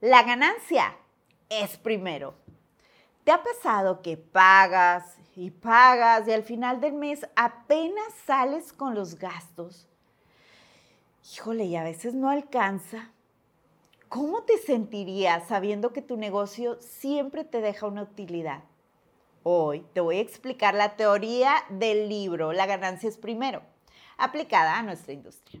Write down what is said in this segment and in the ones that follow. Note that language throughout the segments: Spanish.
La ganancia es primero. ¿Te ha pasado que pagas y pagas y al final del mes apenas sales con los gastos? Híjole, y a veces no alcanza. ¿Cómo te sentirías sabiendo que tu negocio siempre te deja una utilidad? Hoy te voy a explicar la teoría del libro La ganancia es primero, aplicada a nuestra industria.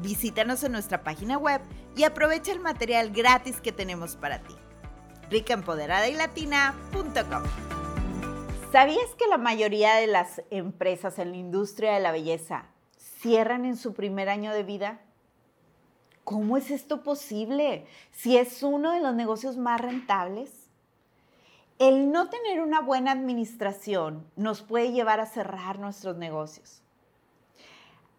Visítanos en nuestra página web y aprovecha el material gratis que tenemos para ti. ricaempoderada ¿Sabías que la mayoría de las empresas en la industria de la belleza cierran en su primer año de vida? ¿Cómo es esto posible si es uno de los negocios más rentables? El no tener una buena administración nos puede llevar a cerrar nuestros negocios.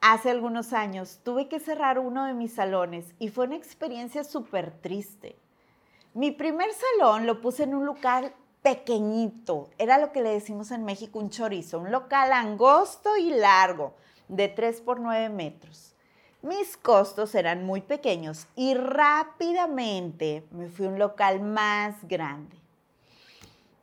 Hace algunos años tuve que cerrar uno de mis salones y fue una experiencia súper triste. Mi primer salón lo puse en un local pequeñito, era lo que le decimos en México un chorizo, un local angosto y largo, de 3 por 9 metros. Mis costos eran muy pequeños y rápidamente me fui a un local más grande.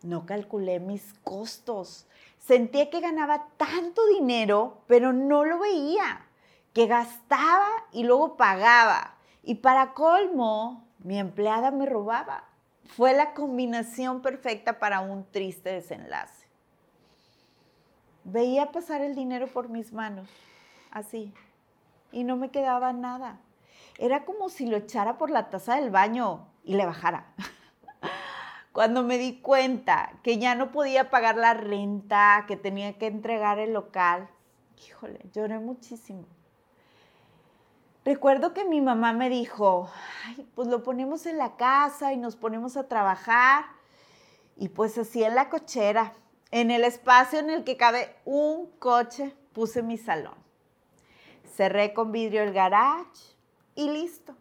No calculé mis costos sentía que ganaba tanto dinero, pero no lo veía, que gastaba y luego pagaba. Y para colmo, mi empleada me robaba. Fue la combinación perfecta para un triste desenlace. Veía pasar el dinero por mis manos, así, y no me quedaba nada. Era como si lo echara por la taza del baño y le bajara. Cuando me di cuenta que ya no podía pagar la renta, que tenía que entregar el local, híjole, lloré muchísimo. Recuerdo que mi mamá me dijo, Ay, pues lo ponemos en la casa y nos ponemos a trabajar. Y pues así en la cochera, en el espacio en el que cabe un coche, puse mi salón. Cerré con vidrio el garage y listo.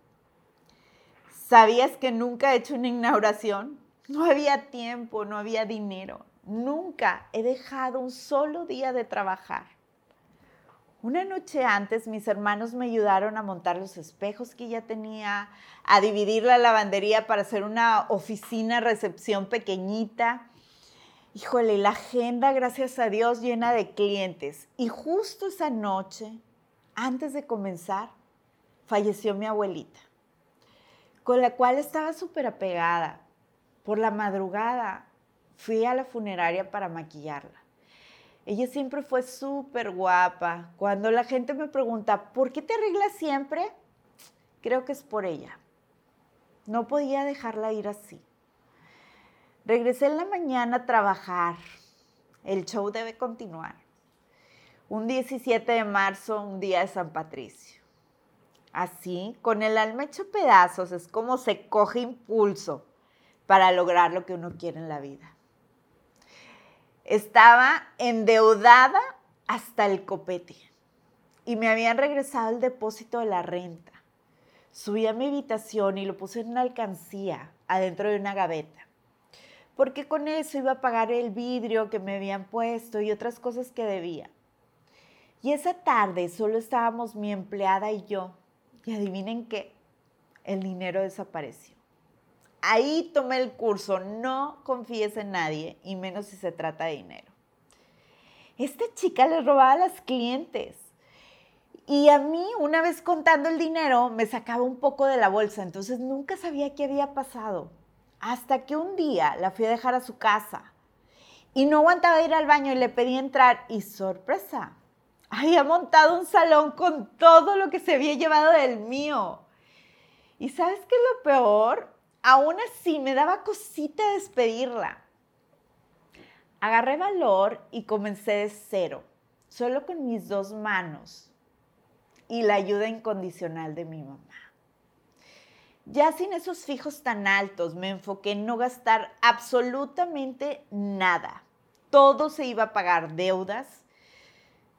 ¿Sabías que nunca he hecho una inauguración? No había tiempo, no había dinero. Nunca he dejado un solo día de trabajar. Una noche antes mis hermanos me ayudaron a montar los espejos que ya tenía, a dividir la lavandería para hacer una oficina recepción pequeñita. Híjole, la agenda, gracias a Dios, llena de clientes. Y justo esa noche, antes de comenzar, falleció mi abuelita, con la cual estaba súper apegada. Por la madrugada fui a la funeraria para maquillarla. Ella siempre fue súper guapa. Cuando la gente me pregunta, ¿por qué te arreglas siempre? Creo que es por ella. No podía dejarla ir así. Regresé en la mañana a trabajar. El show debe continuar. Un 17 de marzo, un día de San Patricio. Así, con el alma hecho pedazos, es como se coge impulso para lograr lo que uno quiere en la vida. Estaba endeudada hasta el copete y me habían regresado el depósito de la renta. Subí a mi habitación y lo puse en una alcancía adentro de una gaveta, porque con eso iba a pagar el vidrio que me habían puesto y otras cosas que debía. Y esa tarde solo estábamos mi empleada y yo, y adivinen qué, el dinero desapareció. Ahí tomé el curso, no confíes en nadie, y menos si se trata de dinero. Esta chica le robaba a las clientes. Y a mí, una vez contando el dinero, me sacaba un poco de la bolsa, entonces nunca sabía qué había pasado. Hasta que un día la fui a dejar a su casa y no aguantaba ir al baño y le pedí entrar y sorpresa, había montado un salón con todo lo que se había llevado del mío. ¿Y sabes qué es lo peor? Aún así me daba cosita despedirla. Agarré valor y comencé de cero, solo con mis dos manos. y la ayuda incondicional de mi mamá. Ya sin esos fijos tan altos, me enfoqué en no gastar absolutamente nada. Todo se iba a pagar deudas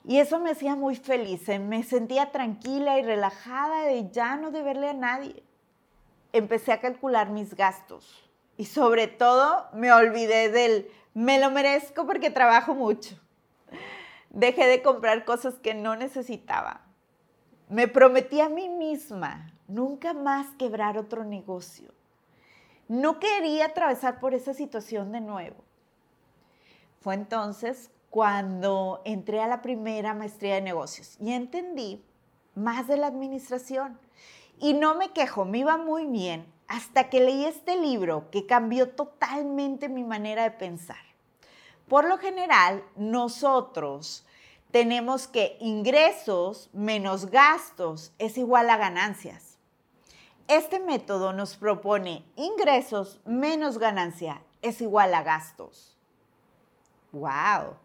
y eso me hacía muy feliz. Me sentía tranquila y relajada de ya no deberle a nadie. Empecé a calcular mis gastos y sobre todo me olvidé del me lo merezco porque trabajo mucho. Dejé de comprar cosas que no necesitaba. Me prometí a mí misma nunca más quebrar otro negocio. No quería atravesar por esa situación de nuevo. Fue entonces cuando entré a la primera maestría de negocios y entendí más de la administración. Y no me quejo, me iba muy bien hasta que leí este libro que cambió totalmente mi manera de pensar. Por lo general, nosotros tenemos que ingresos menos gastos es igual a ganancias. Este método nos propone ingresos menos ganancia es igual a gastos. ¡Wow!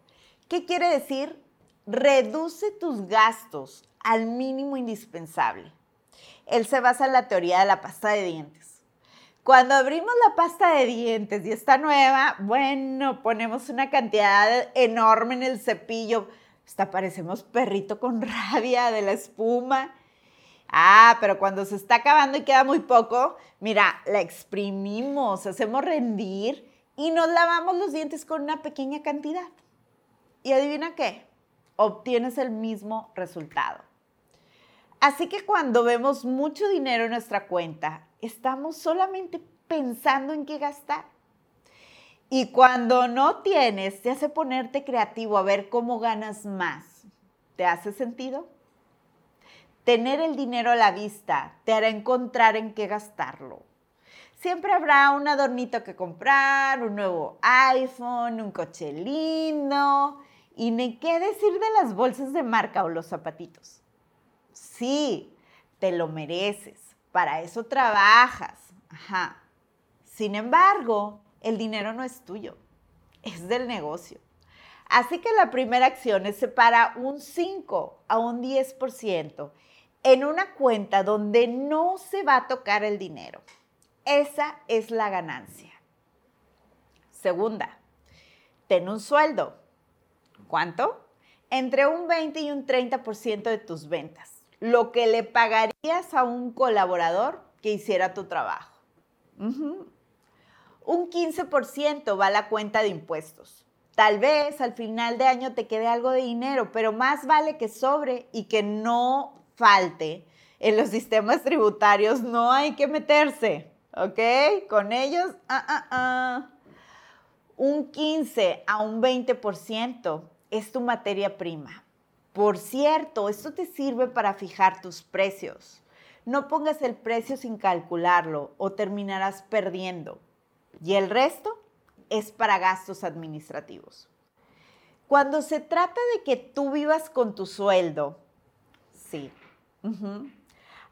¿Qué quiere decir? Reduce tus gastos al mínimo indispensable. Él se basa en la teoría de la pasta de dientes. Cuando abrimos la pasta de dientes y está nueva, bueno, ponemos una cantidad enorme en el cepillo. Hasta parecemos perrito con rabia de la espuma Ah, pero cuando se está acabando y queda muy poco, mira, la exprimimos, hacemos rendir y nos lavamos los dientes con una pequeña cantidad. Y adivina qué, obtienes el mismo resultado. Así que cuando vemos mucho dinero en nuestra cuenta, estamos solamente pensando en qué gastar. Y cuando no tienes, te hace ponerte creativo a ver cómo ganas más. ¿Te hace sentido? Tener el dinero a la vista te hará encontrar en qué gastarlo. Siempre habrá un adornito que comprar, un nuevo iPhone, un coche lindo y ni qué decir de las bolsas de marca o los zapatitos. Sí, te lo mereces, para eso trabajas. Ajá. Sin embargo, el dinero no es tuyo, es del negocio. Así que la primera acción es separar un 5 a un 10% en una cuenta donde no se va a tocar el dinero. Esa es la ganancia. Segunda, ten un sueldo. ¿Cuánto? Entre un 20 y un 30% de tus ventas. Lo que le pagarías a un colaborador que hiciera tu trabajo. Un 15% va a la cuenta de impuestos. Tal vez al final de año te quede algo de dinero, pero más vale que sobre y que no falte en los sistemas tributarios, no hay que meterse, ¿ok? Con ellos, ah, ah, ah. un 15 a un 20% es tu materia prima. Por cierto, esto te sirve para fijar tus precios. No pongas el precio sin calcularlo o terminarás perdiendo. Y el resto es para gastos administrativos. Cuando se trata de que tú vivas con tu sueldo, sí,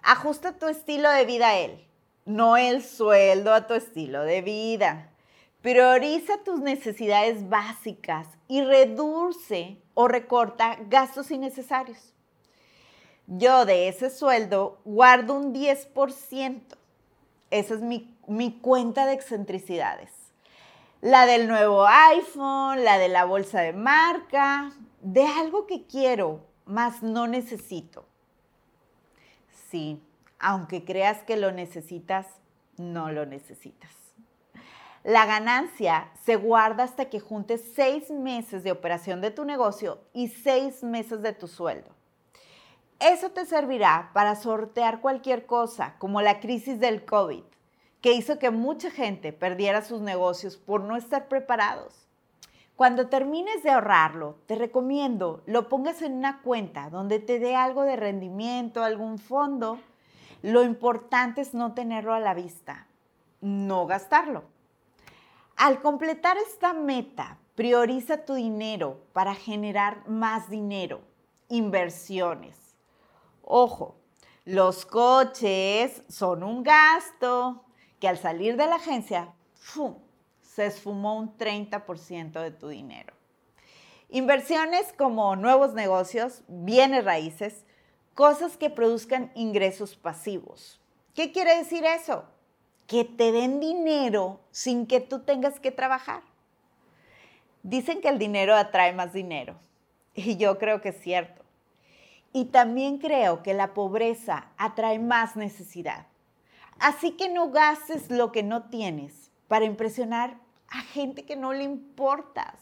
Ajusta tu estilo de vida a él, no el sueldo a tu estilo de vida. Prioriza tus necesidades básicas y reduce o recorta gastos innecesarios. Yo de ese sueldo guardo un 10%. Esa es mi, mi cuenta de excentricidades. La del nuevo iPhone, la de la bolsa de marca, de algo que quiero, más no necesito. Sí, aunque creas que lo necesitas, no lo necesitas. La ganancia se guarda hasta que juntes seis meses de operación de tu negocio y seis meses de tu sueldo. Eso te servirá para sortear cualquier cosa, como la crisis del COVID, que hizo que mucha gente perdiera sus negocios por no estar preparados. Cuando termines de ahorrarlo, te recomiendo lo pongas en una cuenta donde te dé algo de rendimiento, algún fondo. Lo importante es no tenerlo a la vista, no gastarlo. Al completar esta meta, prioriza tu dinero para generar más dinero, inversiones. Ojo, los coches son un gasto que al salir de la agencia, ¡fum! se esfumó un 30% de tu dinero. Inversiones como nuevos negocios, bienes raíces, cosas que produzcan ingresos pasivos. ¿Qué quiere decir eso? Que te den dinero sin que tú tengas que trabajar. Dicen que el dinero atrae más dinero y yo creo que es cierto. Y también creo que la pobreza atrae más necesidad. Así que no gastes lo que no tienes para impresionar a gente que no le importas.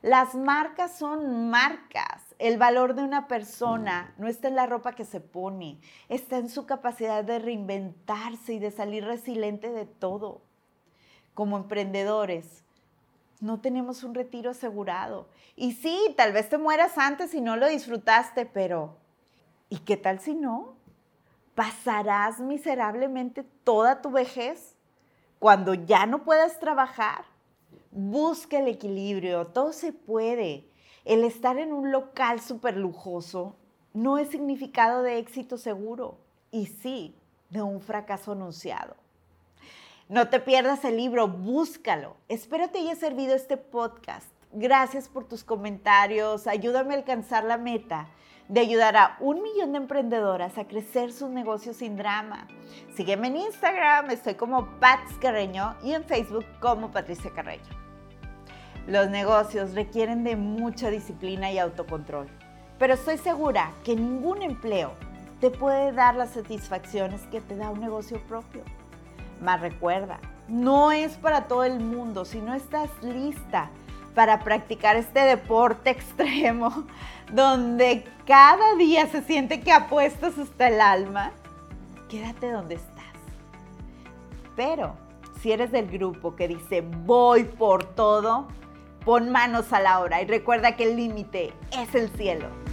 Las marcas son marcas. El valor de una persona no está en la ropa que se pone, está en su capacidad de reinventarse y de salir resiliente de todo. Como emprendedores, no tenemos un retiro asegurado. Y sí, tal vez te mueras antes y no lo disfrutaste, pero ¿y qué tal si no? pasarás miserablemente toda tu vejez cuando ya no puedas trabajar. Busca el equilibrio, todo se puede. El estar en un local súper lujoso no es significado de éxito seguro y sí de un fracaso anunciado. No te pierdas el libro, búscalo. Espero te haya servido este podcast. Gracias por tus comentarios, ayúdame a alcanzar la meta de ayudar a un millón de emprendedoras a crecer sus negocios sin drama. Sígueme en Instagram, estoy como Pats Carreño y en Facebook como Patricia Carreño. Los negocios requieren de mucha disciplina y autocontrol, pero estoy segura que ningún empleo te puede dar las satisfacciones que te da un negocio propio. Más recuerda, no es para todo el mundo si no estás lista para practicar este deporte extremo donde cada día se siente que apuestas hasta el alma, quédate donde estás. Pero si eres del grupo que dice voy por todo, pon manos a la obra y recuerda que el límite es el cielo.